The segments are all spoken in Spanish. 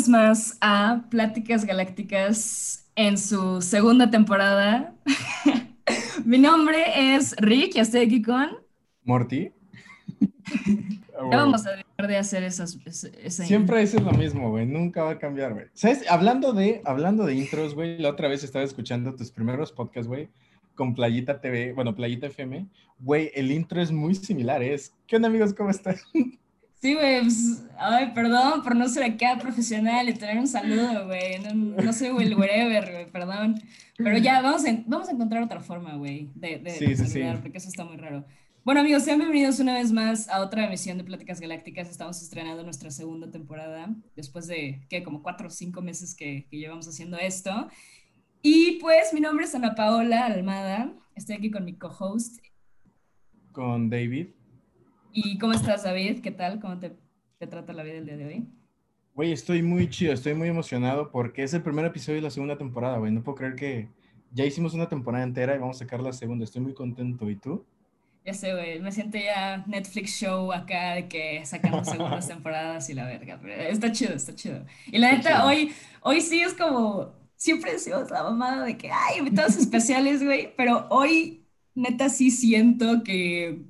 vez más a Pláticas Galácticas en su segunda temporada. Mi nombre es Rick y estoy aquí con... Morty. Ya vamos a dejar de hacer esas... Siempre es lo mismo, güey. Nunca va a cambiar, güey. ¿Sabes? Hablando de, hablando de intros, güey, la otra vez estaba escuchando tus primeros podcasts, güey, con Playita TV, bueno, Playita FM. Güey, el intro es muy similar. Es, ¿qué onda, amigos? ¿Cómo están? Sí, güey, pues, ay, perdón por no ser acá profesional y tener un saludo, güey. No, soy el wherever, güey, perdón. Pero ya, vamos a, vamos a encontrar otra forma, güey, de, de, sí, sí, sí. porque eso está muy raro. Bueno, amigos, sean bienvenidos una vez más a otra emisión de Pláticas Galácticas. Estamos estrenando nuestra segunda temporada, después de, ¿qué? Como cuatro o cinco meses que, que llevamos haciendo esto. Y pues, mi nombre es Ana Paola Almada. Estoy aquí con mi co-host. Con David. ¿Y cómo estás, David? ¿Qué tal? ¿Cómo te, te trata la vida el día de hoy? Güey, estoy muy chido, estoy muy emocionado porque es el primer episodio de la segunda temporada, güey. No puedo creer que ya hicimos una temporada entera y vamos a sacar la segunda. Estoy muy contento. ¿Y tú? Ya sé, güey. Me siento ya Netflix show acá de que sacamos segundas temporadas y la verga. Pero está chido, está chido. Y la neta, hoy, hoy sí es como. Siempre decimos la mamada de que, ay, invitados especiales, güey. Pero hoy, neta, sí siento que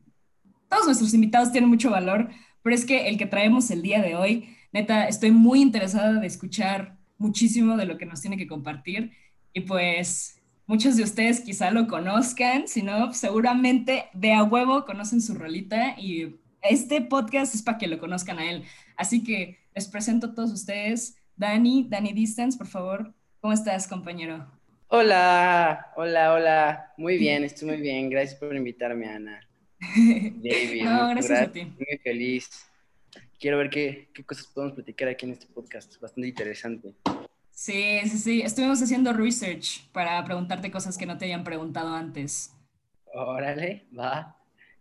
todos nuestros invitados tienen mucho valor, pero es que el que traemos el día de hoy, neta, estoy muy interesada de escuchar muchísimo de lo que nos tiene que compartir y pues muchos de ustedes quizá lo conozcan, si no, seguramente de a huevo conocen su rolita y este podcast es para que lo conozcan a él. Así que les presento a todos ustedes. Dani, Dani Distance, por favor. ¿Cómo estás, compañero? Hola, hola, hola. Muy bien, estoy muy bien. Gracias por invitarme, Ana. David, no, gracias a ti. Muy feliz. Quiero ver qué, qué, cosas podemos platicar aquí en este podcast. Bastante interesante. Sí, sí, sí. Estuvimos haciendo research para preguntarte cosas que no te hayan preguntado antes. Órale, va.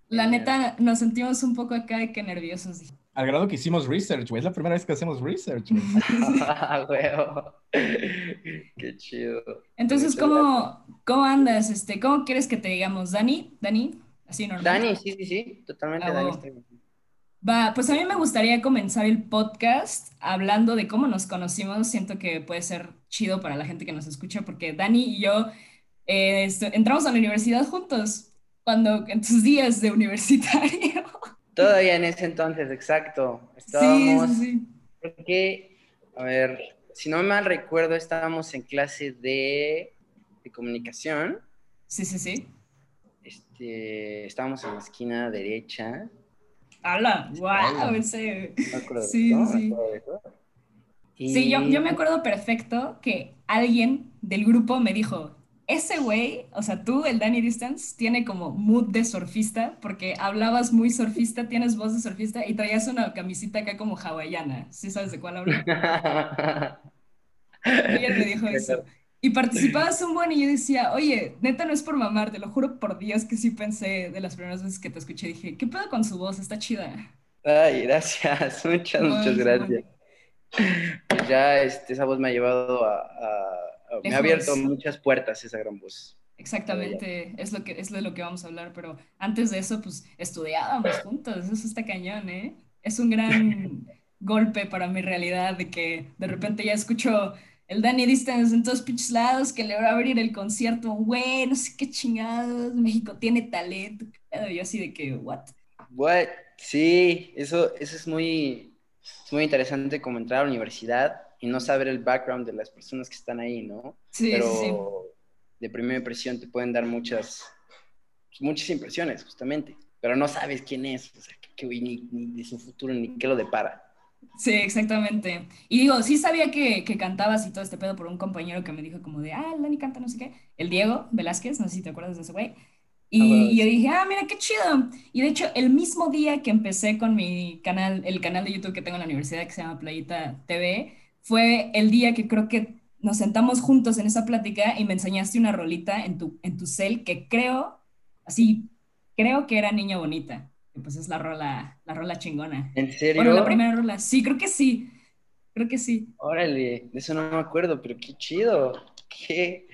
La neta, nos sentimos un poco acá de que nerviosos. Al grado que hicimos research, güey. Es la primera vez que hacemos research, güey. Ah, Qué chido. Entonces, ¿cómo, ¿cómo andas? Este, ¿Cómo quieres que te digamos? ¿Dani? ¿Dani? Así normal. Dani, sí, sí, sí, totalmente ah, Dani. Va, pues a mí me gustaría comenzar el podcast hablando de cómo nos conocimos. Siento que puede ser chido para la gente que nos escucha, porque Dani y yo eh, entramos a la universidad juntos, cuando en tus días de universitario. Todavía en ese entonces, exacto. Estábamos, sí, sí, sí. Porque, a ver, si no me mal recuerdo, estábamos en clase de, de comunicación. Sí, sí, sí. Este, estábamos en la esquina derecha. ¡Hala! ¡Wow! Ese... Sí, sí. Sí, yo, yo me acuerdo perfecto que alguien del grupo me dijo, ese güey, o sea, tú, el Danny Distance, tiene como mood de surfista, porque hablabas muy surfista, tienes voz de surfista y traías una camisita acá como hawaiana. ¿Sí sabes de cuál hablo? Alguien me dijo eso. Y participabas un buen y yo decía, oye, neta no es por mamar, te lo juro por Dios que sí pensé de las primeras veces que te escuché, dije, ¿qué pedo con su voz? Está chida. Ay, gracias, muchas, muchas gracias. Pues ya este, esa voz me ha llevado a, me ha abierto muchas puertas esa gran voz. Exactamente, es lo que es de lo que vamos a hablar, pero antes de eso, pues estudiábamos juntos, eso está cañón, ¿eh? Es un gran golpe para mi realidad de que de repente ya escucho el Danny Distance en todos pinches lados, que le va a abrir el concierto, güey, no sé qué chingados, México tiene talento. Yo así de que, ¿what? What? Sí, eso, eso es muy, muy interesante como entrar a la universidad y no saber el background de las personas que están ahí, ¿no? Sí, Pero sí. de primera impresión te pueden dar muchas, muchas impresiones, justamente. Pero no sabes quién es, o sea, que, ni, ni de su futuro, ni qué lo depara. Sí, exactamente. Y digo, sí sabía que, que, cantabas y todo este pedo por un compañero que me dijo como de, ah, Dani canta no sé qué. El Diego Velázquez, no sé si te acuerdas de ese güey. Y, yo dije, ah, mira, qué chido. Y de hecho, el mismo día que empecé con mi canal, el canal de YouTube que tengo en la universidad que se llama Playita TV, fue el día que creo que nos sentamos juntos en esa plática y me enseñaste una rolita en tu, en tu cel que creo, así, creo que era Niña Bonita pues es la rola, la rola chingona. ¿En serio? Bueno, la primera rola. Sí, creo que sí. Creo que sí. Órale, de eso no me acuerdo, pero qué chido. Qué.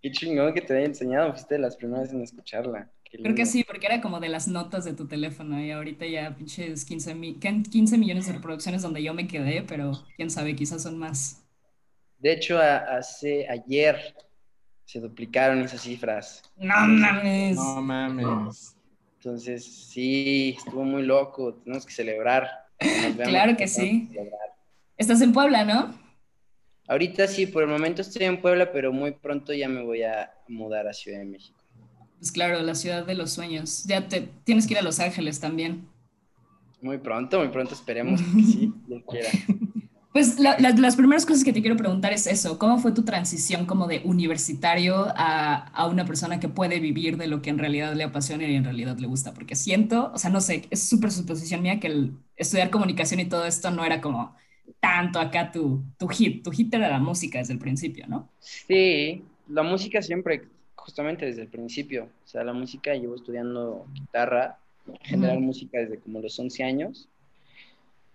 Qué chingón que te haya enseñado. Fuiste de las primeras en escucharla. Creo que sí, porque era como de las notas de tu teléfono y ahorita ya pinches 15, 15 millones de reproducciones donde yo me quedé, pero quién sabe, quizás son más. De hecho, hace ayer se duplicaron esas cifras. No mames. No mames. Entonces, sí, estuvo muy loco. Tenemos que celebrar. claro que sí. Estás en Puebla, ¿no? Ahorita sí, por el momento estoy en Puebla, pero muy pronto ya me voy a mudar a Ciudad de México. Pues claro, la ciudad de los sueños. Ya te tienes que ir a Los Ángeles también. Muy pronto, muy pronto, esperemos que sí, lo quiera. Pues las primeras cosas que te quiero preguntar es eso, ¿cómo fue tu transición como de universitario a, una persona que puede vivir de lo que en realidad le apasiona y en realidad le gusta? Porque siento, o sea, no sé, es súper suposición mía que el estudiar comunicación y todo esto no era como tanto acá tu, tu hit, tu hit era la música desde el principio, ¿no? Sí, la música siempre, justamente desde el principio, o sea, la música, llevo estudiando guitarra, en general música desde como los 11 años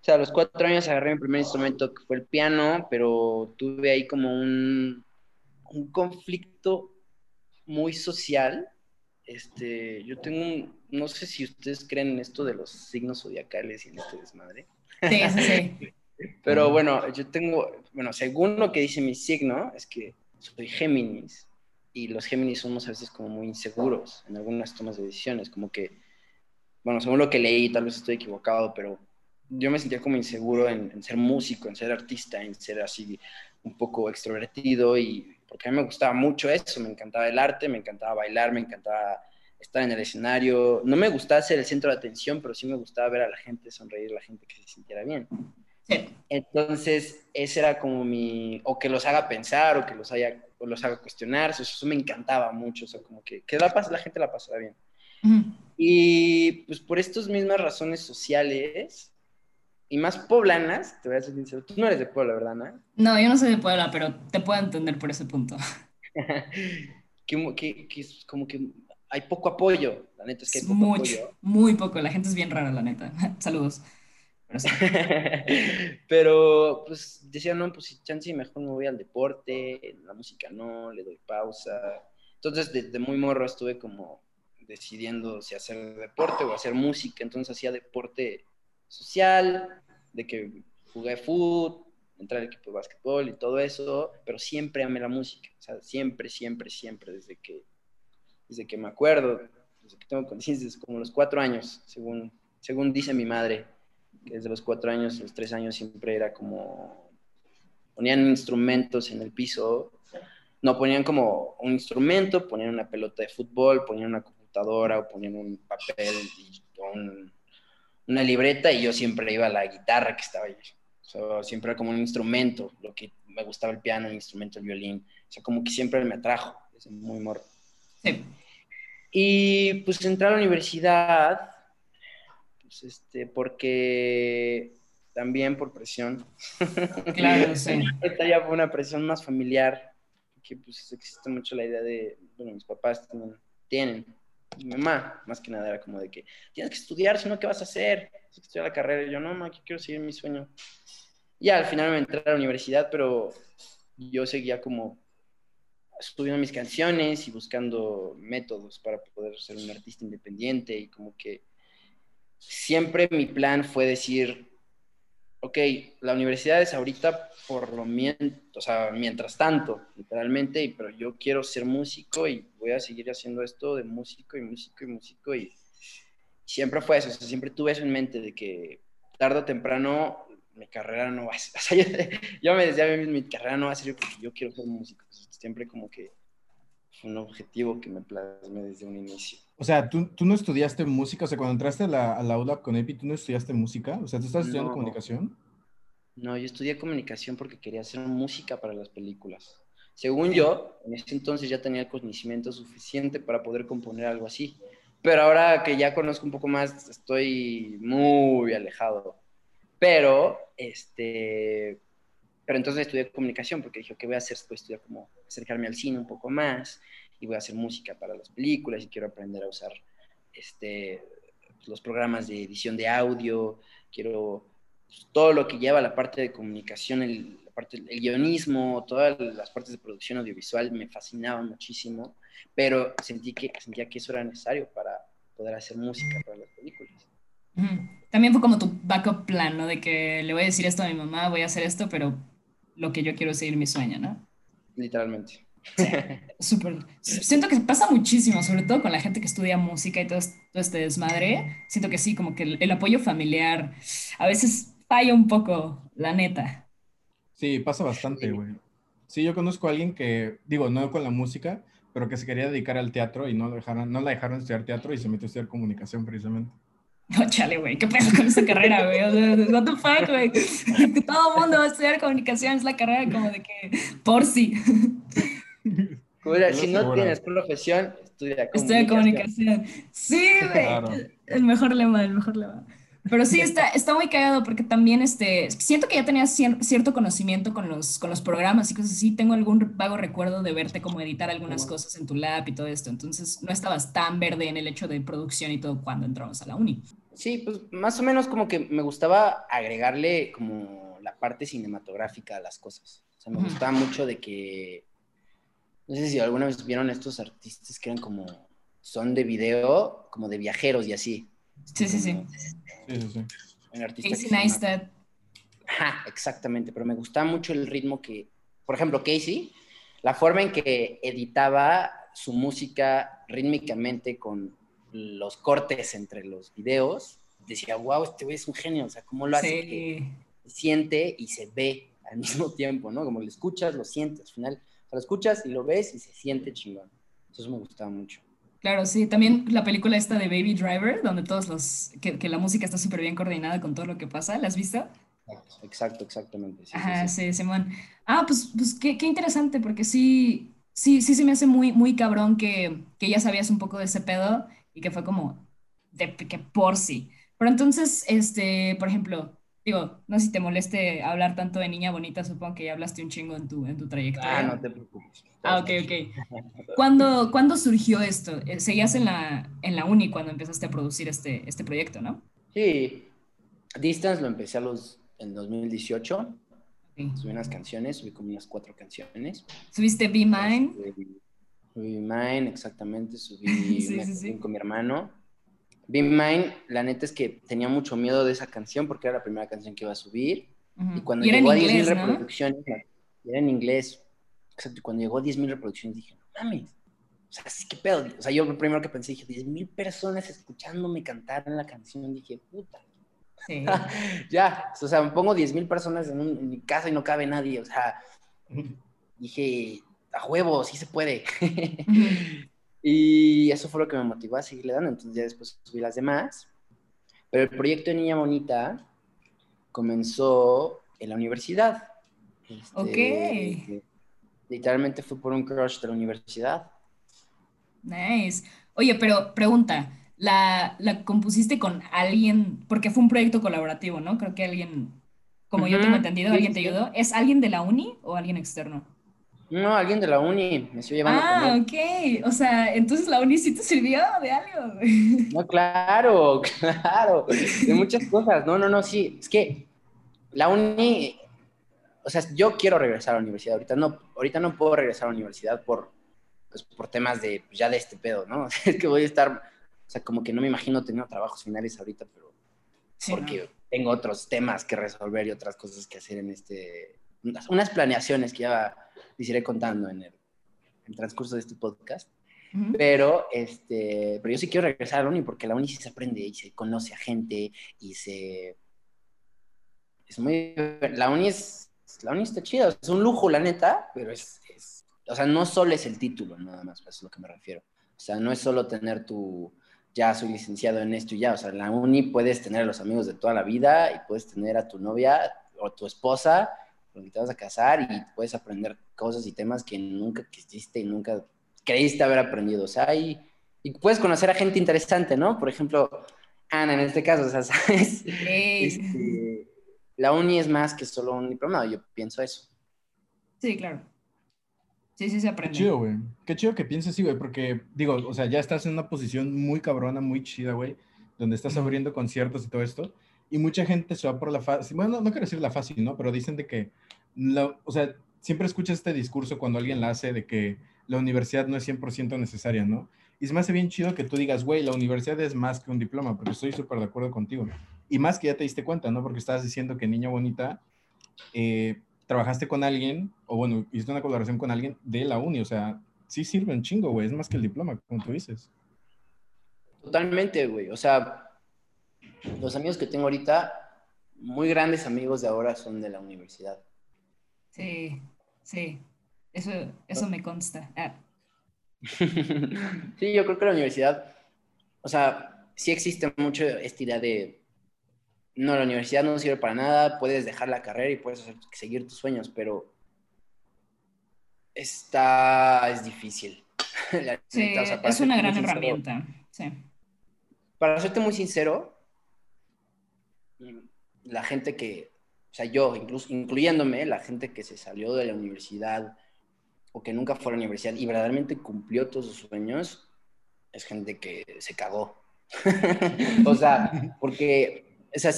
o sea, a los cuatro años agarré mi primer instrumento que fue el piano, pero tuve ahí como un, un conflicto muy social. Este, yo tengo un, no sé si ustedes creen en esto de los signos zodiacales y en este desmadre. Sí, sí. Pero bueno, yo tengo, bueno, según lo que dice mi signo, es que soy Géminis y los Géminis somos a veces como muy inseguros en algunas tomas de decisiones, como que, bueno, según lo que leí, tal vez estoy equivocado, pero yo me sentía como inseguro en, ser músico, en ser artista, en ser así un poco extrovertido y porque a mí me gustaba mucho eso, me encantaba el arte, me encantaba bailar, me encantaba estar en el escenario. No me gustaba ser el centro de atención, pero sí me gustaba ver a la gente sonreír, a la gente que se sintiera bien. Entonces, ese era como mi, o que los haga pensar, o que los, haya, o los haga cuestionar, eso, me encantaba mucho, o sea, como que, que la, la gente la pasara bien. Y pues por estas mismas razones sociales, y más poblanas, te voy a decir sincero, tú no eres de Puebla, ¿verdad, Ana? No, yo no soy de Puebla, pero te puedo entender por ese punto. que, que, que, es como que hay poco apoyo, la neta es que hay poco Mucho, apoyo. Muy poco, la gente es bien rara, la neta. Saludos. Pero, pues decía, no, pues si chance mejor me voy al deporte, la música no, le doy pausa. Entonces, desde muy morro estuve como decidiendo si hacer deporte o hacer música, entonces hacía deporte social, de que jugué fútbol, entré al equipo de básquetbol y todo eso, pero siempre amé la música, o sea, siempre, siempre, siempre, desde que, desde que me acuerdo, desde que tengo conciencia, desde como los cuatro años, según, según dice mi madre, que desde los cuatro años, los tres años siempre era como, ponían instrumentos en el piso, no ponían como un instrumento, ponían una pelota de fútbol, ponían una computadora o ponían un papel y un una libreta y yo siempre iba a la guitarra que estaba ahí. siempre era como un instrumento, lo que me gustaba el piano, el instrumento, el violín. O sea, como que siempre me atrajo, desde muy morro. Sí. Y pues entré a la universidad, pues este, porque también por presión. Claro, sí. Esta ya fue una presión más familiar, que pues existe mucho la idea de, bueno, mis papás tienen mi mamá, más que nada, era como de que tienes que estudiar, si no, ¿qué vas a hacer? Tienes que estudiar la carrera. Y yo, no, mamá, quiero seguir mi sueño. Ya al final me entré a la universidad, pero yo seguía como estudiando mis canciones y buscando métodos para poder ser un artista independiente y como que siempre mi plan fue decir, ok, la universidad es ahorita por lo mientras, o sea, mientras tanto, literalmente, pero yo quiero ser músico y voy a seguir haciendo esto de músico y músico y músico y siempre fue eso, siempre tuve eso en mente de que tarde o temprano mi carrera no va a ser, o sea, yo, me decía a mí mismo, mi carrera no va a ser porque yo quiero ser músico, siempre como que fue un objetivo que me plasmé desde un inicio. O sea, ¿tú, tú no estudiaste música, o sea, cuando entraste a la, a la aula con EPI, ¿tú no estudiaste música? O sea, ¿tú estás estudiando comunicación? No, yo estudié comunicación porque quería hacer música para las películas. Según yo, en ese entonces ya tenía el conocimiento suficiente para poder componer algo así. Pero ahora que ya conozco un poco más, estoy muy alejado. Pero, este, pero entonces estudié comunicación porque dije, ¿qué voy a hacer? A estudiar como acercarme al cine un poco más y voy a hacer música para las películas y quiero aprender a usar este, los programas de edición de audio, quiero pues, todo lo que lleva la parte de comunicación, el, aparte el guionismo, todas las partes de producción audiovisual me fascinaban muchísimo, pero sentí que, sentía que eso era necesario para poder hacer música para las películas. También fue como tu backup plan, ¿no? De que le voy a decir esto a mi mamá, voy a hacer esto, pero lo que yo quiero es seguir mi sueño, ¿no? Literalmente. súper. Siento que pasa muchísimo, sobre todo con la gente que estudia música y todo, este desmadre. Siento que sí, como que el, apoyo familiar a veces falla un poco, la neta. Sí, pasa bastante, güey. Sí. yo conozco a alguien que, digo, no con la música, pero que se quería dedicar al teatro y no, dejaron, no la dejaron estudiar teatro y se metió a estudiar comunicación precisamente. No, chale, güey, ¿qué pedo con esa carrera, güey? O sea, what the fuck, güey. Todo el mundo va a estudiar comunicación, es la carrera como de que, por sí si no tienes profesión, estudia comunicación. Estudia comunicación. Sí, güey. El mejor lema, el mejor lema. Pero sí, está, está muy cagado porque también este, siento que ya tenías cierto conocimiento con los, con los programas y cosas así. Tengo algún vago recuerdo de verte como editar algunas cosas en tu lab y todo esto. Entonces no estabas tan verde en el hecho de producción y todo cuando entramos a la uni. Sí, pues más o menos como que me gustaba agregarle como la parte cinematográfica a las cosas. O sea, me gustaba mucho de que no sé si alguna vez vieron estos artistas que eran como, son de video, como de viajeros y así. Sí, sí, sí. Sí, sí, sí. Casey Neistat. Ajá, exactamente, pero me gustaba mucho el ritmo que, por ejemplo, Casey, la forma en que editaba su música rítmicamente con los cortes entre los videos, decía, wow, este güey es un genio, o sea, cómo lo hace que se siente y se ve al mismo tiempo, ¿no? Como lo escuchas, lo sientes, al final lo escuchas y lo ves y se siente chingón. Eso me gustaba mucho. Claro, sí. También la película esta de Baby Driver, donde todos los, que, la música está súper bien coordinada con todo lo que pasa. ¿La has visto? Exacto, exactamente. Sí, Ajá, sí, Simón. Ah, pues, pues qué, qué, interesante, porque sí, sí, sí se me hace muy, muy cabrón que, que ya sabías un poco de ese pedo y que fue como de que por sí. Pero entonces, este, por ejemplo, Digo, no sé si te moleste hablar tanto de niña bonita, supongo que ya hablaste un chingo en tu, en tu trayectoria. Ah, no te preocupes. Ah, ok, ok. ¿Cuándo, ¿cuándo surgió esto? Eh, seguías en la, en la uni cuando empezaste a producir este, este proyecto, ¿no? Sí. Distance lo empecé a los, en 2018. Subí unas canciones, subí como unas cuatro canciones. ¿Subiste Be Mine? Subí, Be Mine, exactamente. Subí sí, con mi hermano Be Mine, la neta es que tenía mucho miedo de esa canción porque era la primera canción que iba a subir. Y cuando llegó a 10.000 reproducciones, era en inglés. Exacto, y cuando llegó a 10.000 reproducciones dije, no mames. O sea, ¿qué pedo? O sea, yo lo primero que pensé, dije, 10.000 personas escuchándome cantar en la canción. Dije, puta. Sí. ya, o sea, me pongo 10.000 personas en, en, mi casa y no cabe nadie. O sea, dije, a huevo, sí se puede. Y eso fue lo que me motivó a seguirle dando. Entonces ya después subí las demás. Pero el proyecto de Niña Bonita comenzó en la universidad. Este, ok. Literalmente fue por un crush de la universidad. Nice. Oye, pero pregunta, ¿la, ¿la compusiste con alguien? Porque fue un proyecto colaborativo, ¿no? Creo que alguien, como yo tengo entendido, alguien te ayudó. ¿Es alguien de la uni o alguien externo? No, alguien de la uni me estoy llevando. Ah, ok. O sea, entonces la uni sí te sirvió de algo. No, claro, claro. De muchas cosas. No, no, no, sí. Es que la uni, o sea, yo quiero regresar a la universidad. Ahorita no, ahorita no puedo regresar a la universidad por, pues, por temas de, pues, ya de este pedo, ¿no? Es que voy a estar, o sea, como que no me imagino teniendo trabajos finales ahorita, pero porque tengo otros temas que resolver y otras cosas que hacer en este, unas planeaciones que ya les iré contando en el, transcurso de este podcast. Pero, este, pero yo sí quiero regresar a la uni porque la uni sí se aprende y se conoce a gente y se... Es muy... La uni es... La uni está chida, es un lujo, la neta, pero es, O sea, no solo es el título, nada más, eso es a lo que me refiero. O sea, no es solo tener tu... Ya soy licenciado en esto y ya. O sea, en la uni puedes tener a los amigos de toda la vida y puedes tener a tu novia o tu esposa porque te vas a casar y puedes aprender cosas y temas que nunca quisiste y nunca creíste haber aprendido. O sea, y, y puedes conocer a gente interesante, ¿no? Por ejemplo, Ana en este caso, o sea, ¿sabes? Este, la uni es más que solo un diplomado, yo pienso eso. Sí, claro. Sí, sí se aprende. Qué chido, güey. Qué chido que pienses así, güey, porque, digo, o sea, ya estás en una posición muy cabrona, muy chida, güey, donde estás abriendo conciertos y todo esto, y mucha gente se va por la fácil, bueno, no, quiero decir la fácil, ¿no? Pero dicen de que o sea, siempre escuchas este discurso cuando alguien la hace de que la universidad no es 100% necesaria, ¿no? Y se me hace bien chido que tú digas, güey, la universidad es más que un diploma, porque estoy súper de acuerdo contigo. Y más que ya te diste cuenta, ¿no? Porque estabas diciendo que niña bonita, eh, trabajaste con alguien, o bueno, hiciste una colaboración con alguien de la uni, o sea, sí sirve un chingo, güey, es más que el diploma, como tú dices. Totalmente, güey, o sea, los amigos que tengo ahorita, muy grandes amigos de ahora son de la universidad. Sí, sí, eso, eso me consta. Ah. sí, yo creo que la universidad, o sea, sí existe mucho esta idea de, no, la universidad no sirve para nada, puedes dejar la carrera y puedes seguir tus sueños, pero está, es difícil. sí, es una gran herramienta, sí. Para serte muy sincero, la gente que, o sea, yo, incluso, incluyéndome, la gente que se salió de la universidad o que nunca fue a la universidad y verdaderamente cumplió todos sus sueños, es gente que se cagó. o sea, porque o sea,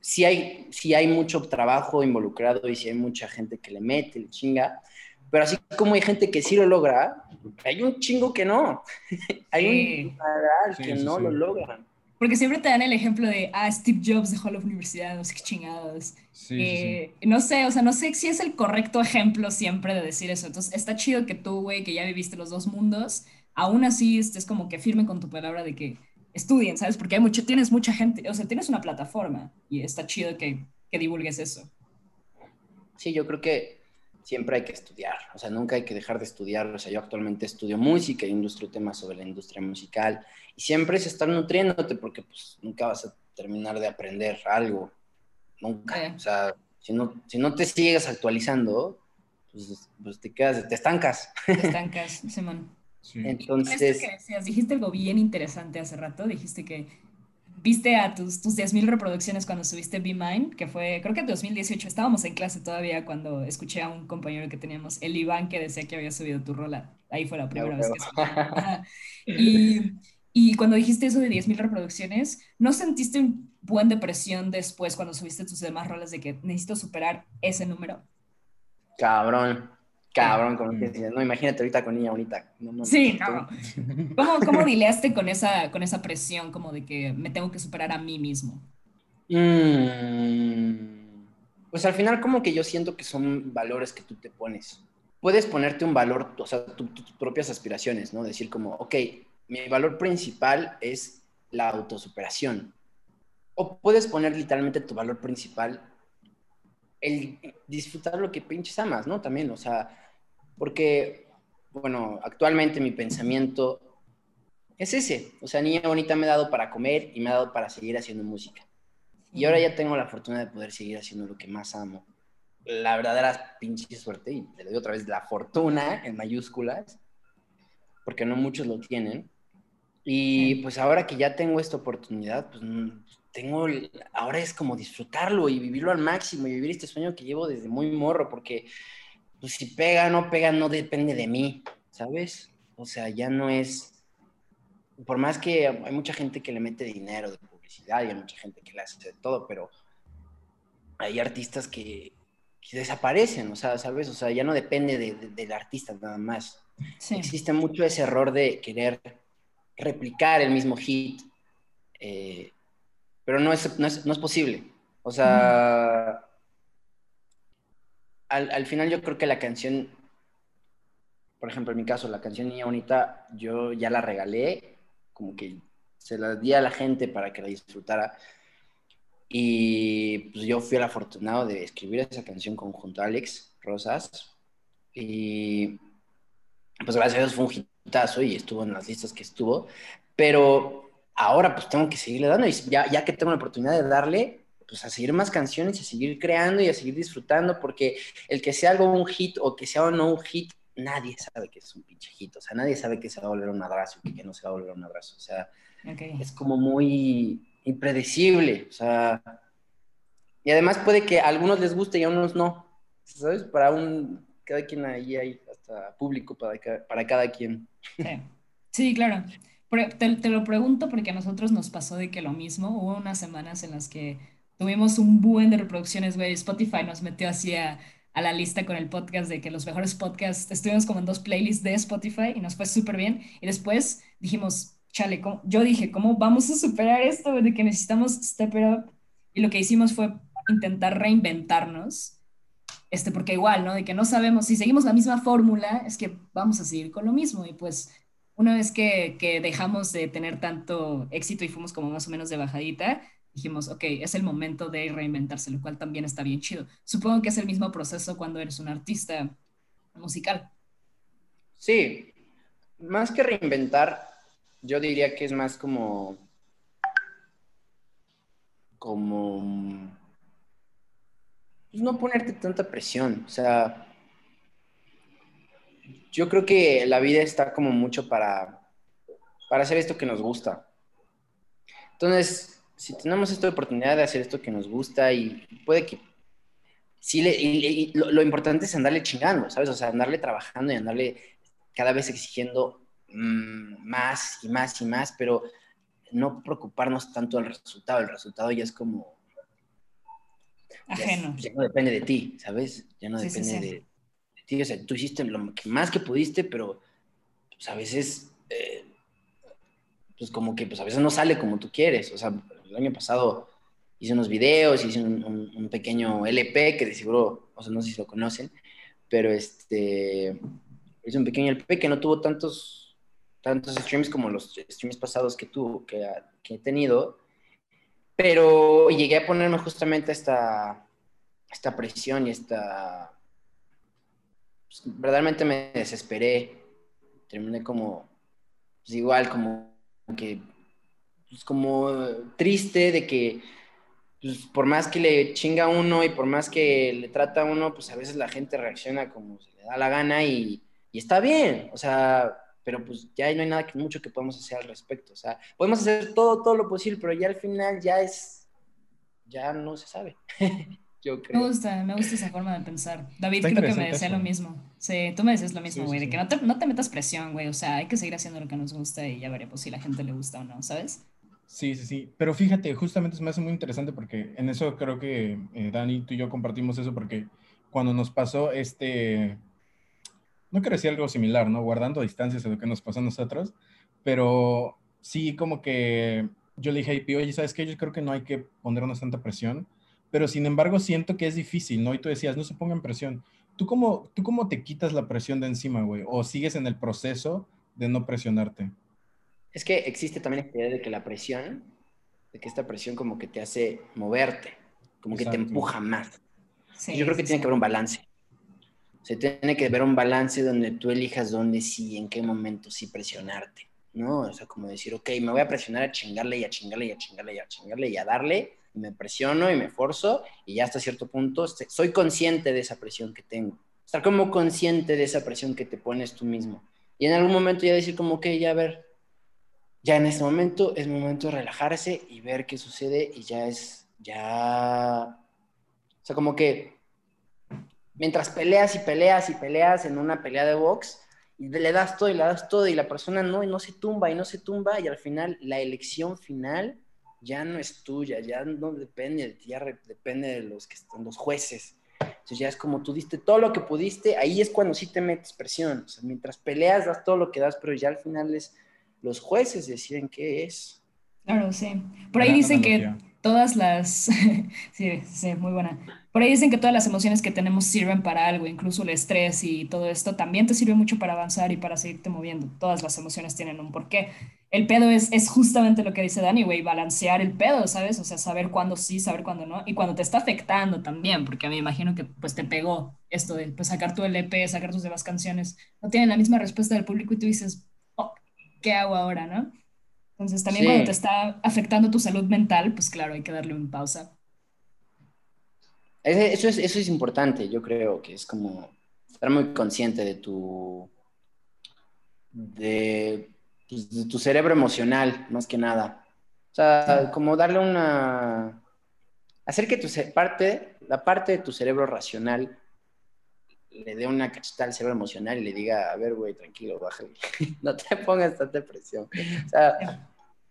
sí, hay, sí hay mucho trabajo involucrado y sí hay mucha gente que le mete, le chinga, pero así como hay gente que sí lo logra, hay un chingo que no. hay un que no lo logran. Porque siempre te dan el ejemplo de, ah, Steve Jobs dejó la universidad, no sé qué chingados. Eh, no sé, o sea, no sé si es el correcto ejemplo siempre de decir eso. Entonces, está chido que tú, güey, que ya viviste los dos mundos, aún así estés como que firme con tu palabra de que estudien, ¿sabes? Porque hay mucho, tienes mucha gente, o sea, tienes una plataforma y está chido que, que divulgues eso. Sí, yo creo que siempre hay que estudiar, o sea, nunca hay que dejar de estudiar. O sea, yo actualmente estudio música y industria temas sobre la industria musical y siempre es estar nutriéndote porque pues nunca vas a terminar de aprender algo. Nunca. O sea, si no, si no te sigues actualizando, pues, pues te quedas, te estancas. Te estancas, Simón. Sí. Entonces... Que decías, dijiste algo bien interesante hace rato, dijiste que viste a tus, tus 10.000 reproducciones cuando subiste Be Mine, que fue, creo que en 2018, estábamos en clase todavía cuando escuché a un compañero que teníamos, el Iván, que decía que había subido tu rola. Ahí fue la primera vez que y, y cuando dijiste eso de 10.000 reproducciones, ¿no sentiste un buen depresión después cuando subiste tus demás rolas de que necesito superar ese número? Cabrón, cabrón, como que no, imagínate ahorita con niña bonita. sí, no. ¿Cómo, cómo dileaste con esa, con esa presión como de que me tengo que superar a mí mismo? Mm, pues al final como que yo siento que son valores que tú te pones. Puedes ponerte un valor, o sea, tus propias aspiraciones, ¿no? Decir como, ok, mi valor principal es la autosuperación. O puedes poner literalmente tu valor principal el disfrutar lo que pinches amas, ¿no? También, o sea, porque, bueno, actualmente mi pensamiento es ese. O sea, Niña Bonita me ha dado para comer y me ha dado para seguir haciendo música. Y ahora ya tengo la fortuna de poder seguir haciendo lo que más amo. La verdadera pinche suerte, y le doy otra vez la fortuna en mayúsculas, porque no muchos lo tienen, y pues ahora que ya tengo esta oportunidad, pues mm, tengo, ahora es como disfrutarlo y vivirlo al máximo y vivir este sueño que llevo desde muy morro, porque pues si pega o no pega no depende de mí, ¿sabes? O sea, ya no es, por más que hay mucha gente que le mete dinero de publicidad y hay mucha gente que le hace de todo, pero hay artistas que, desaparecen, o sea, ¿sabes? O sea, ya no depende del artista nada más. Existe mucho ese error de querer replicar el mismo hit, eh, pero no es, no, es, posible. O sea, al, final yo creo que la canción, por ejemplo, en mi caso, la canción Niña Bonita, yo ya la regalé, como que se la di a la gente para que la disfrutara. Y pues yo fui el afortunado de escribir esa canción junto a Alex Rosas. Y pues gracias a Dios fue un hit y estuvo en las listas que estuvo, pero ahora pues tengo que seguirle dando y ya, ya que tengo la oportunidad de darle, pues a seguir más canciones, a seguir creando y a seguir disfrutando, porque el que sea algo un hit o que sea o no un hit, nadie sabe que es un pinche hit, o sea, nadie sabe que se va a volver un abrazo y que no se va a volver un abrazo, o sea, es como muy impredecible, o sea, y además puede que a algunos les guste y a unos no, ¿sabes? Para un, cada quien ahí hay hasta público para, para cada quien. Sí, claro. Te, lo pregunto porque a nosotros nos pasó de que lo mismo, hubo unas semanas en las que tuvimos un buen de reproducciones, güey, Spotify nos metió así a, a la lista con el podcast de que los mejores podcasts, estuvimos como en dos playlists de Spotify y nos fue súper bien. Y después dijimos, chale, yo dije, ¿cómo vamos a superar esto de que necesitamos step it up? Y lo que hicimos fue intentar reinventarnos, este, porque igual, ¿no? De que no sabemos, si seguimos la misma fórmula, es que vamos a seguir con lo mismo. Y pues una vez que, que dejamos de tener tanto éxito y fuimos como más o menos de bajadita, dijimos, ok, es el momento de reinventarse, lo cual también está bien chido. Supongo que es el mismo proceso cuando eres un artista musical. Sí, más que reinventar, yo diría que es más como, como, pues no ponerte tanta presión, o sea, yo creo que la vida está como mucho para, para hacer esto que nos gusta. Entonces, si tenemos esta oportunidad de hacer esto que nos gusta y puede que sí, le, lo, importante es andarle chingando, ¿sabes? O sea, andarle trabajando y andarle cada vez exigiendo mm, más y más y más, pero no preocuparnos tanto del resultado. El resultado ya es como... Ajeno. Ya, no depende de ti, ¿sabes? Ya no depende De, de, ti. O sea, tú hiciste lo que más que pudiste, pero pues, a veces... Eh, pues como que pues a veces no sale como tú quieres. O sea, el año pasado hice unos videos, hice un, pequeño LP que de seguro, o sea, no sé si lo conocen, pero este, hice un pequeño LP que no tuvo tantos, tantos streams como los streams pasados que tuvo, que, he tenido, pero llegué a ponerme justamente esta, esta presión y esta... Pues, verdaderamente me desesperé, terminé como, pues igual como que pues, como triste de que pues, por más que le chinga a uno y por más que le trata a uno, pues a veces la gente reacciona como se le da la gana y, y está bien, o sea, pero pues ya no hay nada que mucho que podamos hacer al respecto, o sea, podemos hacer todo, todo lo posible, pero ya al final ya es, ya no se sabe. Yo creo. Me gusta, me gusta esa forma de pensar. David creo que me decía lo mismo. Sí, tú me decías lo mismo, güey, de que no te, no te metas presión, güey, o sea, hay que seguir haciendo lo que nos gusta y ya veremos si la gente le gusta o no, ¿sabes? Sí, sí, sí. Pero fíjate, justamente se me hace muy interesante porque en eso creo que eh, Dani, tú y yo compartimos eso porque cuando nos pasó este, no quiero decir algo similar, ¿no? Guardando distancias de lo que nos pasó a nosotros, pero sí como que yo le dije a oye, ¿sabes qué? Yo creo que no hay que ponernos tanta presión, pero sin embargo siento que es difícil, ¿no? Y tú decías, no se pongan presión. ¿Tú cómo, ¿Tú cómo te quitas la presión de encima, güey? ¿O sigues en el proceso de no presionarte? Es que existe también la idea de que la presión, de que esta presión como que te hace moverte, como que te empuja más. yo creo que tiene que haber un balance. Se tiene que haber un balance donde tú elijas dónde sí y en qué momento sí presionarte, ¿no? O sea, como decir, ok, me voy a presionar a chingarle y a chingarle y a chingarle y a chingarle y a darle, y me presiono y me forzo, y ya hasta cierto punto soy consciente de esa presión que tengo. Estar como consciente de esa presión que te pones tú mismo. Y en algún momento ya decir como, ok, ya a ver, ya en este momento es momento de relajarse y ver qué sucede y ya es, ya, o sea, como que mientras peleas y peleas y peleas en una pelea de box, y le das todo y le das todo y la persona no, y no se tumba y no se tumba y al final la elección final ya no es tuya, ya no depende de ti, ya depende de los que están, los jueces. Entonces ya es como tú diste todo lo que pudiste, ahí es cuando sí te metes presión. O sea, mientras peleas das todo lo que das, pero ya al final es los jueces deciden qué es. Claro, sí. Por ahí dicen que todas las... sí, sí, muy buena. Por ahí dicen que todas las emociones que tenemos sirven para algo, incluso el estrés y todo esto también te sirve mucho para avanzar y para seguirte moviendo. Todas las emociones tienen un porqué. El pedo es, es justamente lo que dice Dani, güey, balancear el pedo, ¿sabes? O sea, saber cuándo sí, saber cuándo no. Y cuando te está afectando también, porque me imagino que pues te pegó esto de pues, sacar tu LP, sacar tus demás canciones. No tienen la misma respuesta del público y tú dices, ¿qué hago ahora, no? Entonces también cuando te está afectando tu salud mental, pues claro, hay que darle una pausa. Eso es, eso es importante, yo creo que es como estar muy consciente de tu, de, pues, de tu cerebro emocional, más que nada. O sea, como darle una... Hacer que tu parte, la parte de tu cerebro racional le dé una cachetada al cerebro emocional y le diga, a ver, güey, tranquilo, bájale, no te pongas tanta presión. O sea,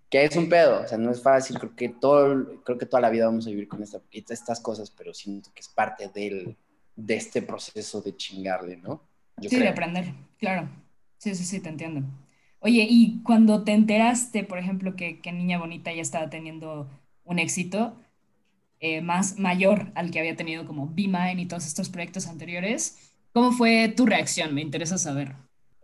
que es un pedo, o sea, no es fácil, creo que, todo, creo que toda la vida vamos a vivir con esta, estas cosas, pero siento que es parte del, de este proceso de chingarle, ¿no? sí, de aprender, claro. Sí, sí, sí, te entiendo. Oye, y cuando te enteraste, por ejemplo, que, que Niña Bonita ya estaba teniendo un éxito eh, más mayor al que había tenido como Be Mine y todos estos proyectos anteriores, ¿cómo fue tu reacción? Me interesa saber.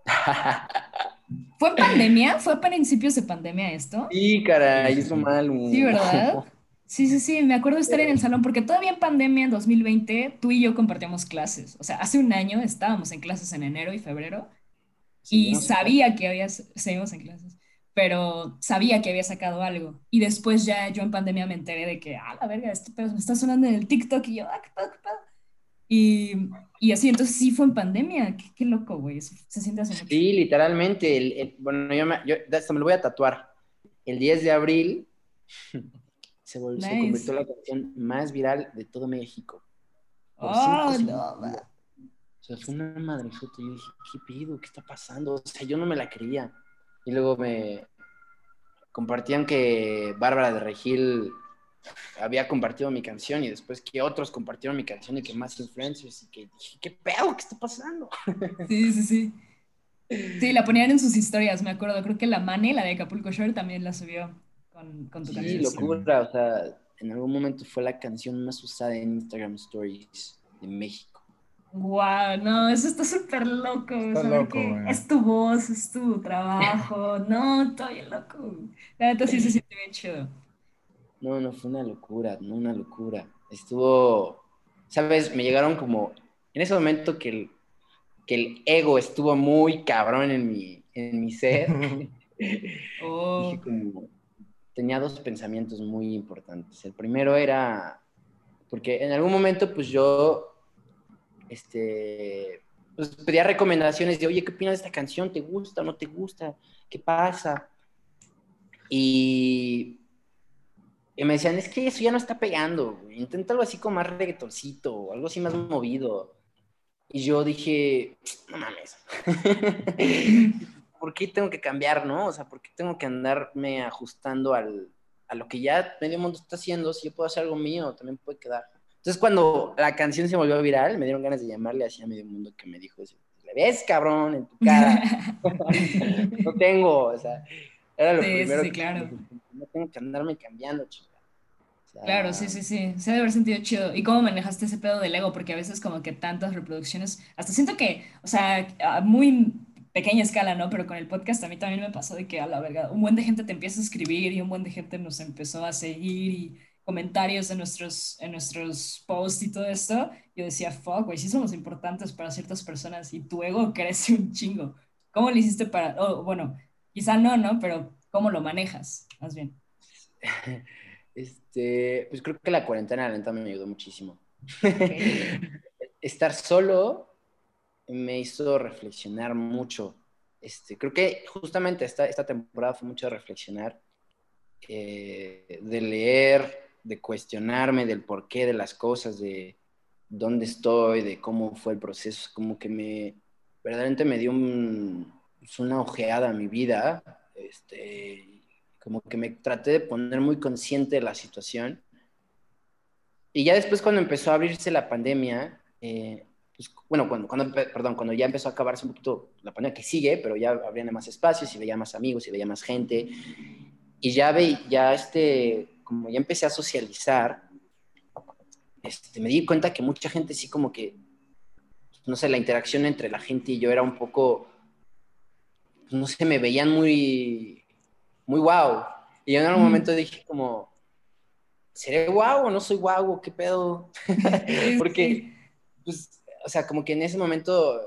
¿Fue pandemia? ¿Fue a principios de pandemia esto? Sí, caray, hizo mal. Sí, ¿verdad? Sí, sí, sí, me acuerdo estar en el salón porque todavía en pandemia en 2020 tú y yo compartíamos clases. O sea, hace un año estábamos en clases en enero y febrero y sabía que había, seguimos en clases, pero sabía que había sacado algo. Y después ya yo en pandemia me enteré de que, ah, la verga, pedo me está sonando en el TikTok y yo, ah, qué pedo, qué pedo. Y, y, así, entonces sí fue en pandemia. Qué, qué loco, güey. Se siente así. Sí, literalmente. El, bueno, yo, me, yo hasta me lo voy a tatuar. El 10 de abril se, volvió, se convirtió la canción más viral de todo México. Oh, no, O sea, fue una madrefota. Yo dije, ¿qué pido? ¿Qué está pasando? O sea, yo no me la creía. Y luego me compartían que Bárbara de Regil había compartido mi canción y después que otros compartieron mi canción y que más influencers y que dije, ¿qué pedo? ¿Qué está pasando? Sí, sí, sí. Sí, la ponían en sus historias, me acuerdo. Creo que la Mane, la de Acapulco Shore, también la subió con, con tu canción. Sí, locura. O sea, en algún momento fue la canción más usada en Instagram Stories de México. Wow, no, eso está súper loco. Está loco, es tu voz, es tu trabajo. no, estoy loco. La neta sí se siente bien chido. No, no, fue una locura, no una locura. Estuvo, sabes, me llegaron como, en ese momento que el, que el ego estuvo muy cabrón en mi, en mi ser. oh. como, tenía dos pensamientos muy importantes. El primero era, porque en algún momento pues yo, este, pues pedía recomendaciones de, oye, ¿qué opinas de esta canción? ¿Te gusta o no te gusta? ¿Qué pasa? Y, y me decían, es que eso ya no está pegando, inténtalo así como más reggaetoncito, o algo así más movido. Y yo dije, no mames. ¿por qué tengo que cambiar, no? O sea, ¿por qué tengo que andarme ajustando al, a lo que ya medio mundo está haciendo? Si yo puedo hacer algo mío, también puede quedar. Entonces, cuando la canción se volvió viral, me dieron ganas de llamarle así a medio mundo que me dijo, ¿le ves, cabrón, en tu cara? no tengo, o sea, era lo primero. Sí, claro. No tengo que andarme cambiando, chica. Claro, sí, sí, sí. Se debe haber sentido chido. ¿Y cómo manejaste ese pedo del ego? Porque a veces como que tantas reproducciones, hasta siento que, o sea, muy pequeña escala, ¿no? Pero con el podcast a mí también me pasó de que a la verga, un buen de gente te empieza a escribir y un buen de gente nos empezó a seguir y comentarios en nuestros, en nuestros posts y todo esto. Yo decía, fuck, güey, sí somos importantes para ciertas personas y tu ego crece un chingo. ¿Cómo lo hiciste para, oh, bueno, quizá no, ¿no? Pero ¿cómo lo manejas? Más bien. Este, pues creo que la cuarentena, la neta, me ayudó muchísimo. Estar solo me hizo reflexionar mucho. Este, creo que justamente esta, esta temporada fue mucho de reflexionar, eh, de leer, de cuestionarme del porqué de las cosas, de dónde estoy, de cómo fue el proceso, como que me, verdaderamente me dio pues, una ojeada a mi vida, este, como que me traté de poner muy consciente de la situación. Y ya después cuando empezó a abrirse la pandemia, eh, pues, bueno, cuando, cuando, perdón, cuando ya empezó a acabarse un poquito la pandemia que sigue, pero ya habrían más espacios y veía más amigos y veía más gente. Y ya ve, ya este, como ya empecé a socializar, este, me di cuenta que mucha gente sí como que, no sé, la interacción entre la gente y yo era un poco, no sé, me veían muy, muy guau. Y yo en algún momento dije como, ¿seré guau o no soy guau? ¿Qué pedo? Porque, pues, o sea, como que en ese momento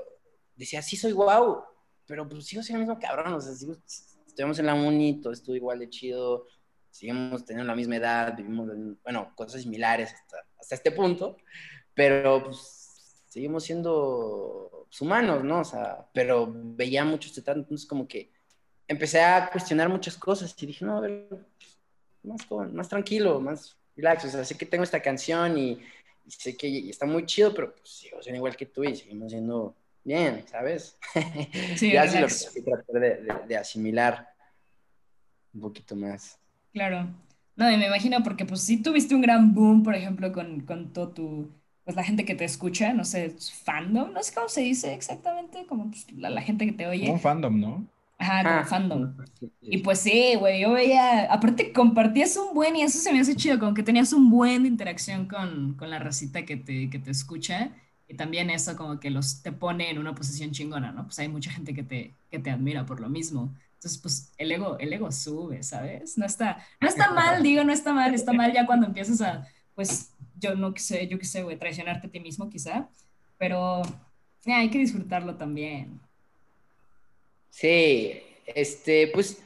decía, sí soy guau, pero pues sigo siendo el mismo cabrón, o sea, sigo, estuvimos en la uni, todo estuvo igual de chido, seguimos teniendo la misma edad, vivimos, bueno, cosas similares hasta, hasta este punto, pero pues seguimos siendo pues, humanos, ¿no? O sea, pero veía mucho este tanto, entonces como que empecé a cuestionar muchas cosas y dije, no, a ver, más, más tranquilo, más relax, o sea, sé que tengo esta canción y y sé que está muy chido, pero pues sigo siendo igual que tú y seguimos siendo bien, ¿sabes? Sí, ya sí lo que tratar de, de, asimilar un poquito más. Claro. No, y me imagino porque pues sí tuviste un gran boom, por ejemplo, con, con todo tu, pues la gente que te escucha, no sé, fandom, no sé cómo se dice exactamente, como pues, la, gente que te oye. Un fandom, ¿no? Ajá, como ah, fandom. Y pues sí, güey, yo veía, aparte compartías un buen, y eso se me hace chido, como que tenías un buen de interacción con, con la racita que te, que te escucha. Y también eso como que los te pone en una posición chingona, ¿no? Pues hay mucha gente que te, que te admira por lo mismo. Entonces, pues el ego, el ego sube, ¿sabes? No está, no está mal, digo, no está mal, está mal ya cuando empiezas a, pues, yo no sé, yo qué sé, güey, traicionarte a ti mismo quizá, pero hay que disfrutarlo también. Sí, este, pues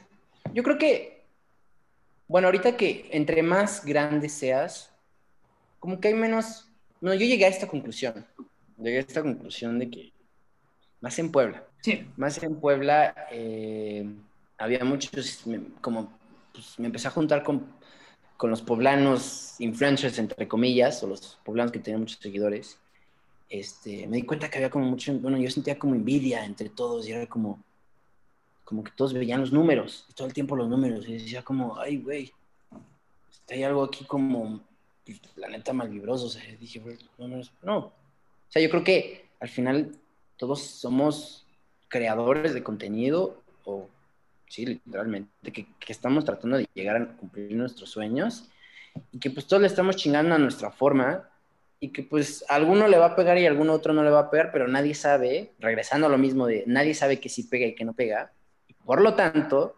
yo creo que, bueno, ahorita que entre más grande seas, como que hay menos, bueno, yo llegué a esta conclusión, llegué a esta conclusión de que, más en Puebla, sí. más en Puebla, eh, había muchos, como, pues me empecé a juntar con con los poblanos influencers, entre comillas, o los poblanos que tenían muchos seguidores, este, me di cuenta que había como mucho, bueno, yo sentía como envidia entre todos y era como, como que todos veían los números, todo el tiempo los números, y decía como, ay, güey, hay algo aquí como, pues, la neta, malvibroso, o sea, dije, güey, no, o sea, yo creo que al final todos somos creadores de contenido o sí, literalmente, que, estamos tratando de llegar a cumplir nuestros sueños y que pues todos le estamos chingando a nuestra forma y que pues a alguno le va a pegar y a algún otro no le va a pegar, pero nadie sabe, regresando a lo mismo de nadie sabe que sí pega y que no pega. Por lo tanto,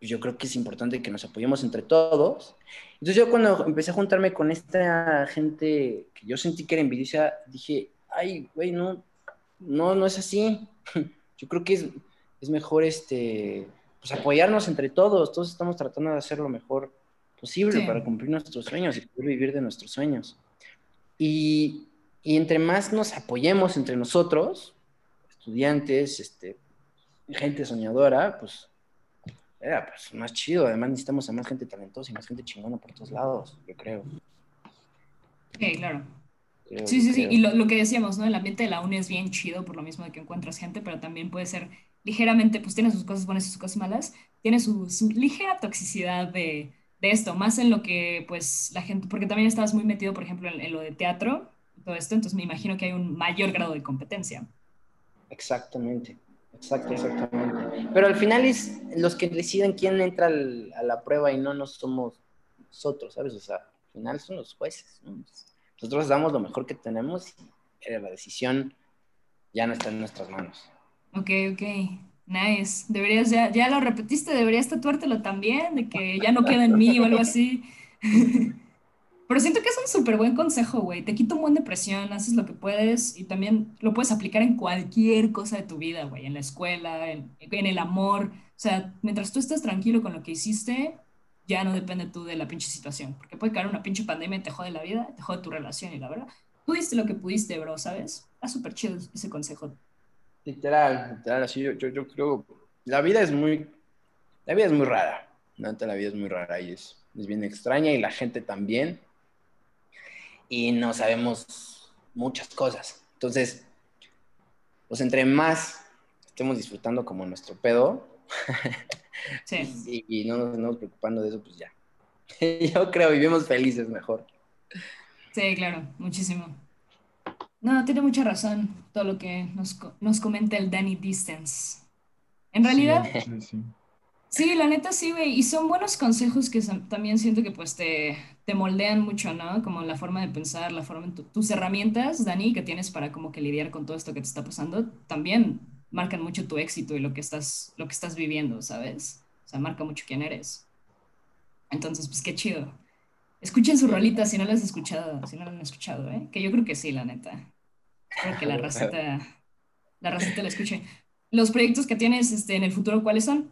yo creo que es importante que nos apoyemos entre todos. Entonces yo cuando empecé a juntarme con esta gente que yo sentí que era envidiosa, dije, ay, güey, no, no, no es así. Yo creo que es, es mejor este pues apoyarnos entre todos, todos estamos tratando de hacer lo mejor posible para cumplir nuestros sueños y poder vivir de nuestros sueños. Y, y, entre más nos apoyemos entre nosotros, estudiantes, este, gente soñadora, pues era pues, más chido. Además necesitamos a más gente talentosa y más gente chingona por todos lados, yo creo. Sí, claro. sí, sí, sí. Y lo, lo, que decíamos, ¿no? El ambiente de la uni es bien chido por lo mismo de que encuentras gente, pero también puede ser ligeramente, pues tiene sus cosas buenas y sus cosas malas, tiene su, ligera toxicidad de, esto, más en lo que pues la gente, porque también estabas muy metido, por ejemplo, en, lo de teatro todo esto, entonces me imagino que hay un mayor grado de competencia. Exactamente, exacto, exactamente. Pero al final es los que deciden quién entra a la prueba y no nos somos nosotros, ¿sabes? O sea, al final son los jueces. Nosotros damos lo mejor que tenemos y la decisión ya no está en nuestras manos. Ok, ok. Nice. Deberías, ya, ya lo repetiste, deberías tatuártelo también, de que ya no queda en mí o algo así. Pero siento que es un súper buen consejo, güey. Te quita un buen de presión, haces lo que puedes y también lo puedes aplicar en cualquier cosa de tu vida, güey. En la escuela, en, el amor. O sea, mientras tú estés tranquilo con lo que hiciste, ya no depende tú de la pinche situación. Porque puede caer una pinche pandemia y te jode la vida, te jode tu relación y la verdad. Tú diste lo que pudiste, bro, ¿sabes? Está súper chido ese consejo. Literal, literal, así yo, yo, creo, la vida es muy, la vida es muy rara, la vida es muy rara y es, es bien extraña y la gente también, y no sabemos muchas cosas. Entonces, pues entre más estemos disfrutando como nuestro pedo, y, no nos estamos preocupando de eso, pues ya. Yo creo, vivimos felices mejor. Sí, claro, muchísimo. No, tiene mucha razón todo lo que nos, nos comenta el Danny Distance. En realidad, sí, la neta sí, güey. Y son buenos consejos que también siento que pues te, te moldean mucho, ¿no? Como la forma de pensar, la forma, tus herramientas, Dani, que tienes para como que lidiar con todo esto que te está pasando, también marcan mucho tu éxito y lo que estás, lo que estás viviendo, ¿sabes? O sea, marca mucho quién eres. Entonces, pues qué chido. Escuchen su rolita si no la has escuchado, si no la han escuchado, ¿eh? Que yo creo que sí, la neta. Espero que la raceta, la la escuche. ¿Los proyectos que tienes este, en el futuro, cuáles son?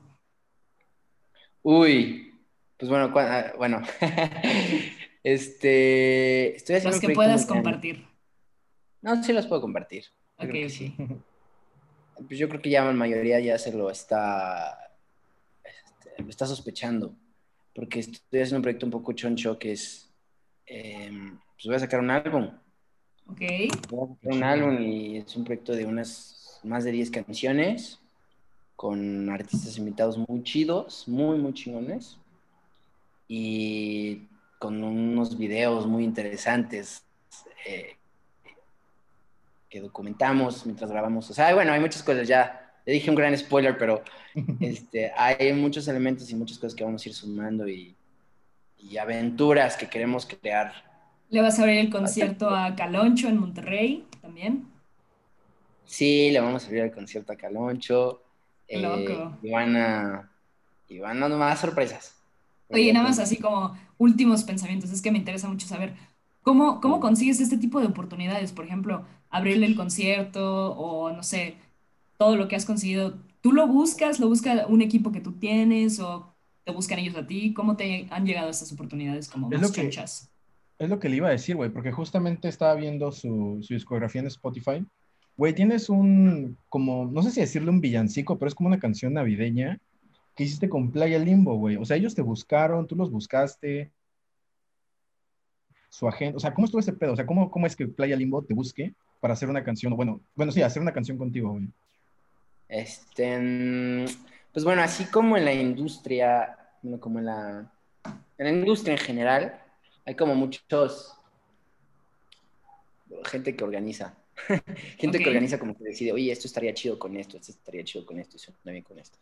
Uy, pues bueno, ah, bueno. este, estoy haciendo Los que puedas compartir. No, sí los puedo compartir. ok, sí. Pues yo creo que ya la mayoría ya se lo está, este, lo está sospechando porque estoy haciendo un proyecto un poco choncho que es, em, pues voy a sacar un álbum. Ok. Voy a sacar un álbum y es un proyecto de unas más de 10 canciones con artistas invitados muy chidos, muy, muy chingones. Y con unos videos muy interesantes. Eh, que documentamos mientras grabamos. O sea, bueno, hay muchas cosas ya. Le dije un gran spoiler, pero este, hay muchos elementos y muchas cosas que vamos a ir sumando y, y aventuras que queremos crear. ¿Le vas a abrir el concierto a Caloncho en Monterrey también? Sí, le vamos a abrir el concierto a Caloncho. Eh, loco. y van a, y van más sorpresas. Oye, nada más así como últimos pensamientos, es que me interesa mucho saber cómo, cómo consigues este tipo de oportunidades, por ejemplo, abrirle el concierto o no sé, todo lo que has conseguido, ¿tú lo buscas? ¿Lo busca un equipo que tú tienes o te buscan ellos a ti? ¿Cómo te han llegado estas oportunidades como más es Es lo que le iba a decir, güey, porque justamente estaba viendo su, su discografía en Spotify. Güey, tienes un, como, no sé si decirle un villancico, pero es como una canción navideña que hiciste con Playa Limbo, güey. O sea, ellos te buscaron, tú los buscaste, su agente, o sea, ¿cómo estuvo ese pedo? O sea, ¿cómo, cómo es que Playa Limbo te busque para hacer una canción? Bueno, bueno, sí, hacer una canción contigo, güey. Este, mm, pues bueno, así como en la industria, como en la, en la industria en general, hay como muchos, gente que organiza, gente que organiza como que decide, oye, esto estaría chido con esto, esto estaría chido con esto, esto bien con esto.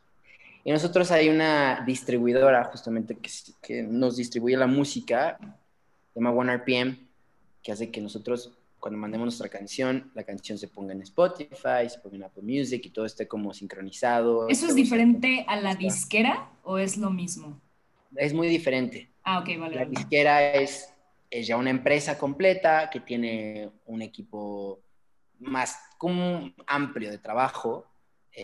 Y nosotros hay una distribuidora justamente que, que nos distribuye la música, se llama OneRPM, que hace que nosotros cuando mandemos nuestra canción, la canción se ponga en Spotify, se ponga en Apple Music y todo esté como sincronizado. ¿Eso es diferente a la disquera o es lo mismo? Es muy diferente. Ah, ok, vale. La disquera es, es ya una empresa completa que tiene un equipo más como amplio de trabajo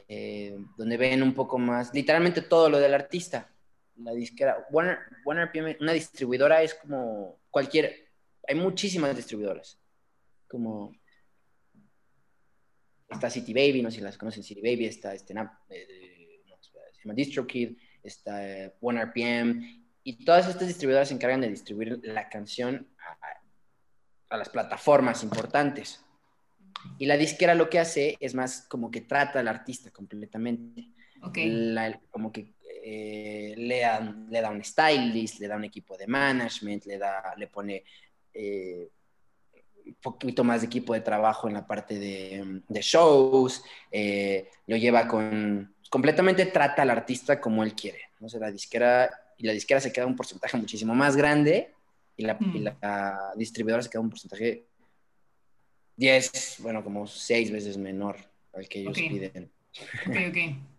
eh, donde ven un poco más, literalmente todo lo del artista. La disquera, Warner, Warner una distribuidora es como cualquier, hay muchísimas distribuidoras, como está City Baby, no sé si las conocen, City Baby, está este, eh, se llama DistroKid, está eh, OneRPM, y todas estas distribuidoras se encargan de distribuir la canción a las plataformas importantes. Y la disquera lo que hace es más como que trata al artista completamente. como que eh, le, da, le, da, un stylist, le da un equipo de management, le, da, le pone eh, un poquito más de equipo de trabajo en la parte de, de shows, eh, lo lleva con... completamente trata al artista como él quiere. ¿no? O la disquera, y la disquera se queda un porcentaje muchísimo más grande y la, y mm. la distribuidora se queda un porcentaje 10, bueno, como 6 veces menor al que ellos piden. Ok, ok.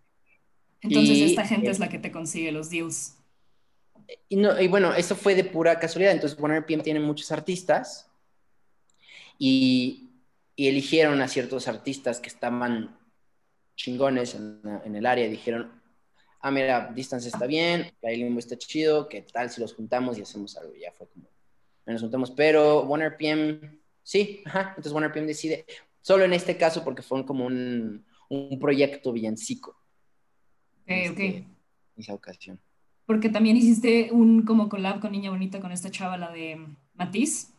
Entonces esta gente es la que te consigue los deals. Y, no, y bueno, eso fue de pura casualidad. Entonces, OneRPM tiene muchos artistas y, y, eligieron a ciertos artistas que estaban chingones en, en el área y dijeron, ah, mira, Distance está bien, Play Limbo está chido, ¿qué tal si los juntamos y hacemos algo? Ya fue como, nos juntamos, pero OneRPM Sí, ajá. Entonces OneRPM decide, solo en este caso porque fue como un, un proyecto villancico. Ok, ok. En esa ocasión. Porque también hiciste un como collab con Niña Bonita con esta chava, la de Matiz.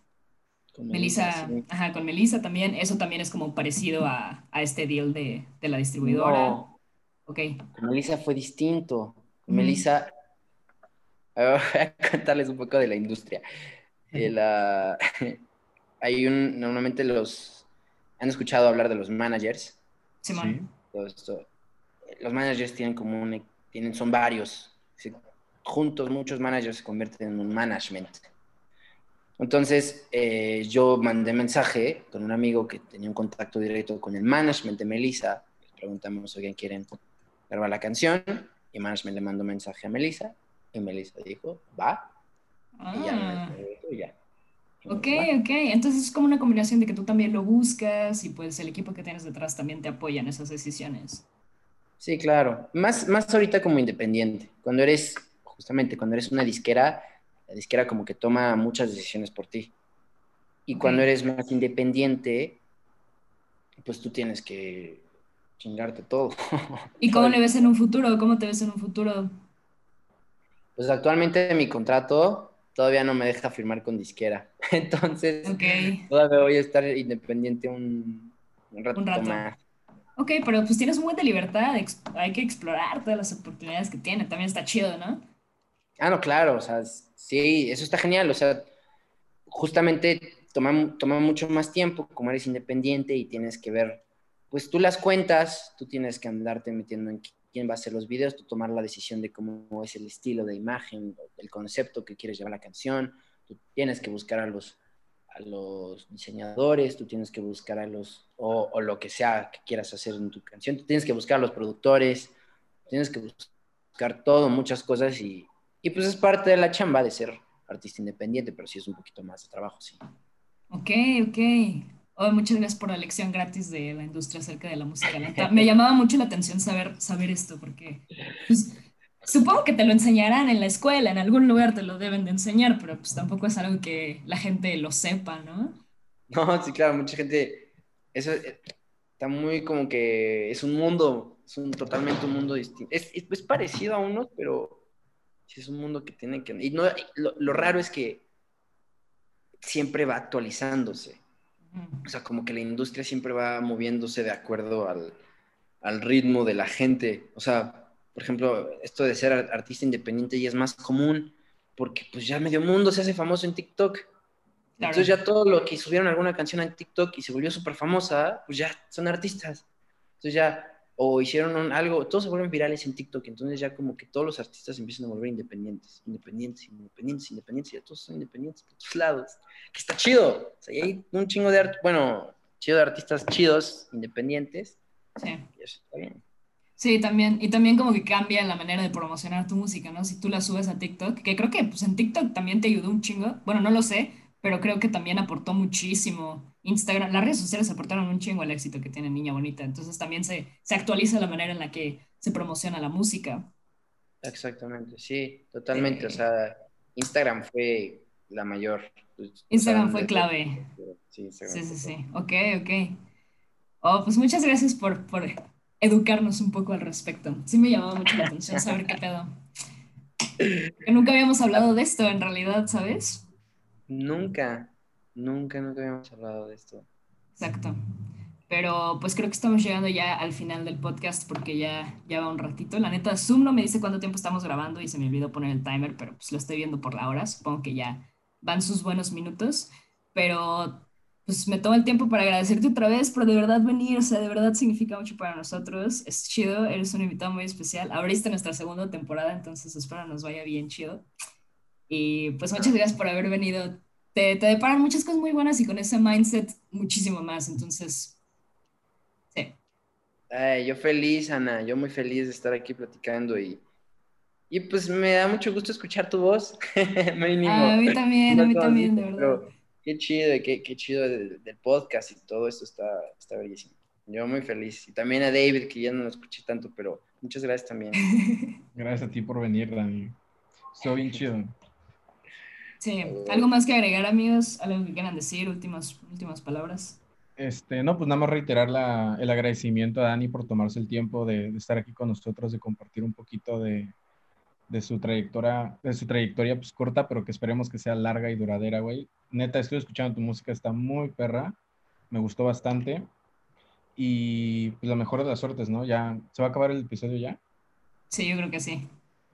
Con Melissa, ajá, con Melissa también. Eso también es como parecido a, a este deal de, de, la distribuidora. No. Ok. Con Melissa fue distinto. Con Melissa, voy a contarles un poco de la industria. La, hay un, normalmente los, han escuchado hablar de los managers. Sí, Todo esto. Los managers tienen como un, tienen, son varios. Juntos muchos managers se convierten en un management. Entonces, eh, yo mandé mensaje con un amigo que tenía un contacto directo con el management de Melissa. preguntamos si alguien quiere grabar la canción. Y management le mandó mensaje a Melissa. Y Melissa dijo, va. Y ya, ah. ya. Ok, ok. Entonces es como una combinación de que tú también lo buscas y pues el equipo que tienes detrás también te apoya en esas decisiones. Sí, claro. Más, más ahorita como independiente. Cuando eres, justamente, cuando eres una disquera, la disquera como que toma muchas decisiones por ti. Y cuando eres más independiente, pues tú tienes que chingarte todo. ¿Y cómo le ves en un futuro? ¿Cómo te ves en un futuro? Pues actualmente mi contrato todavía no me deja firmar con disquera. Entonces, todavía voy a estar independiente un, rato, más. Ok, pero pues tienes un buen de libertad, hay que explorar todas las oportunidades que tiene, también está chido, ¿no? Ah, no, claro, o sea, sí, eso está genial, o sea, justamente toma, toma mucho más tiempo, como eres independiente y tienes que ver, pues tú las cuentas, tú tienes que andarte metiendo en quién va a hacer los videos, tú tomar la decisión de cómo es el estilo de imagen, el concepto que quieres llevar la canción, tú tienes que buscar a los, a diseñadores, tú tienes que buscar a los, o, o, lo que sea que quieras hacer en tu canción, tú tienes que buscar a los productores, tienes que buscar todo, muchas cosas y, y pues es parte de la chamba de ser artista independiente, pero sí es un poquito más de trabajo, sí. Ok, ok. Oh, muchas gracias por la lección gratis de la industria acerca de la música. Me llamaba mucho la atención saber, saber esto, porque pues, supongo que te lo enseñarán en la escuela, en algún lugar te lo deben de enseñar, pero pues tampoco es algo que la gente lo sepa, ¿no? No, sí, claro, mucha gente, eso eh, está muy como que es un mundo, es un totalmente un mundo distinto. Es, es, parecido a unos, pero es un mundo que tiene que... Y no, lo, lo raro es que siempre va actualizándose. O sea, como que la industria siempre va moviéndose de acuerdo al, al, ritmo de la gente. O sea, por ejemplo, esto de ser artista independiente ya es más común porque pues ya medio mundo se hace famoso en TikTok. Entonces ya todo lo que subieron alguna canción en TikTok y se volvió súper famosa, pues ya son artistas. Entonces ya o hicieron algo, todos se vuelven virales en TikTok, entonces ya como que todos los artistas empiezan a volver independientes, independientes, independientes, independientes, ya todos son independientes por todos lados, que está chido, o sea, hay un chingo de, art bueno, chido de artistas chidos, independientes, sí. y eso está bien. Sí, también, y también como que cambia la manera de promocionar tu música, ¿no? Si tú la subes a TikTok, que creo que pues en TikTok también te ayudó un chingo, bueno, no lo sé, pero creo que también aportó muchísimo. Instagram, las redes sociales aportaron un chingo al éxito que tiene Niña Bonita, entonces también se, se actualiza la manera en la que se promociona la música. Exactamente, sí, totalmente. o sea, Instagram fue la mayor. Pues, Instagram fue clave. Sí, sí, sí, sí. Ok, ok. Oh, pues muchas gracias por, por educarnos un poco al respecto. Sí me llamaba mucho la atención saber qué pedo. Que nunca habíamos hablado de esto en realidad, ¿sabes? Nunca, nunca, nunca habíamos hablado de esto. Exacto. Pero pues creo que estamos llegando ya al final del podcast porque ya, ya va un ratito. La neta, Zoom no me dice cuánto tiempo estamos grabando y se me olvidó poner el timer, pero pues lo estoy viendo por la hora. Supongo que ya van sus buenos minutos. Pero pues me tomo el tiempo para agradecerte otra vez por de verdad venir. O sea, de verdad significa mucho para nosotros. Es chido, eres un invitado muy especial. Abriste nuestra segunda temporada, entonces espero nos vaya bien chido. Y pues muchas gracias por haber venido. Te, te deparan muchas cosas muy buenas y con ese mindset muchísimo más. Entonces, sí. yo feliz, Ana. Yo muy feliz de estar aquí platicando y, y pues me da mucho gusto escuchar tu voz. a mí también, a mí también, de verdad. qué chido, qué, qué chido del, podcast y todo esto está, está bellísimo. Yo muy feliz. Y también a David, que ya no lo escuché tanto, pero muchas gracias también. Gracias a ti por venir, Dani. Estoy bien chido. Sí, ¿algo más que agregar, amigos? ¿Algo que quieran decir? Últimas, últimas palabras. Este, no, pues nada más reiterar la, el agradecimiento a Dani por tomarse el tiempo de, de, estar aquí con nosotros, de compartir un poquito de, de, su trayectoria, de su trayectoria pues corta, pero que esperemos que sea larga y duradera, güey. Neta, estoy escuchando tu música, está muy perra, me gustó bastante. Y pues lo mejor de las suertes, ¿no? Ya, ¿se va a acabar el episodio ya? Sí, yo creo que sí.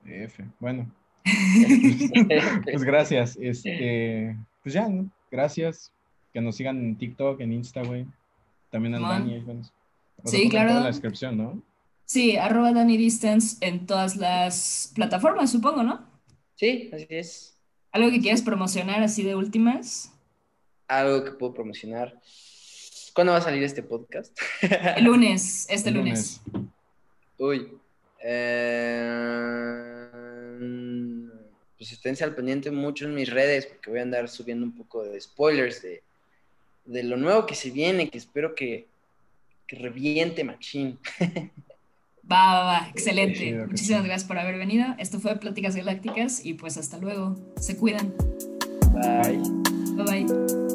F, bueno, pues gracias. Este, pues ya, ¿no? Gracias. Que nos sigan en TikTok, en Insta, güey. También al Dani. sí, claro. En la descripción, ¿no? Sí, arroba Dani Distance en todas las plataformas, supongo, ¿no? Sí, así es. ¿Algo que quieras promocionar así de últimas? Algo que puedo promocionar. ¿Cuándo va a salir este podcast? El lunes, este lunes. Uy. Eh pues esténse al pendiente mucho en mis redes, porque voy a andar subiendo un poco de spoilers de, de lo nuevo que se viene, que espero que, que reviente machín. Va, va, va, excelente. Muchísimas gracias por haber venido. Esto fue Pláticas Galácticas y pues hasta luego. Se cuidan. Bye. Bye bye.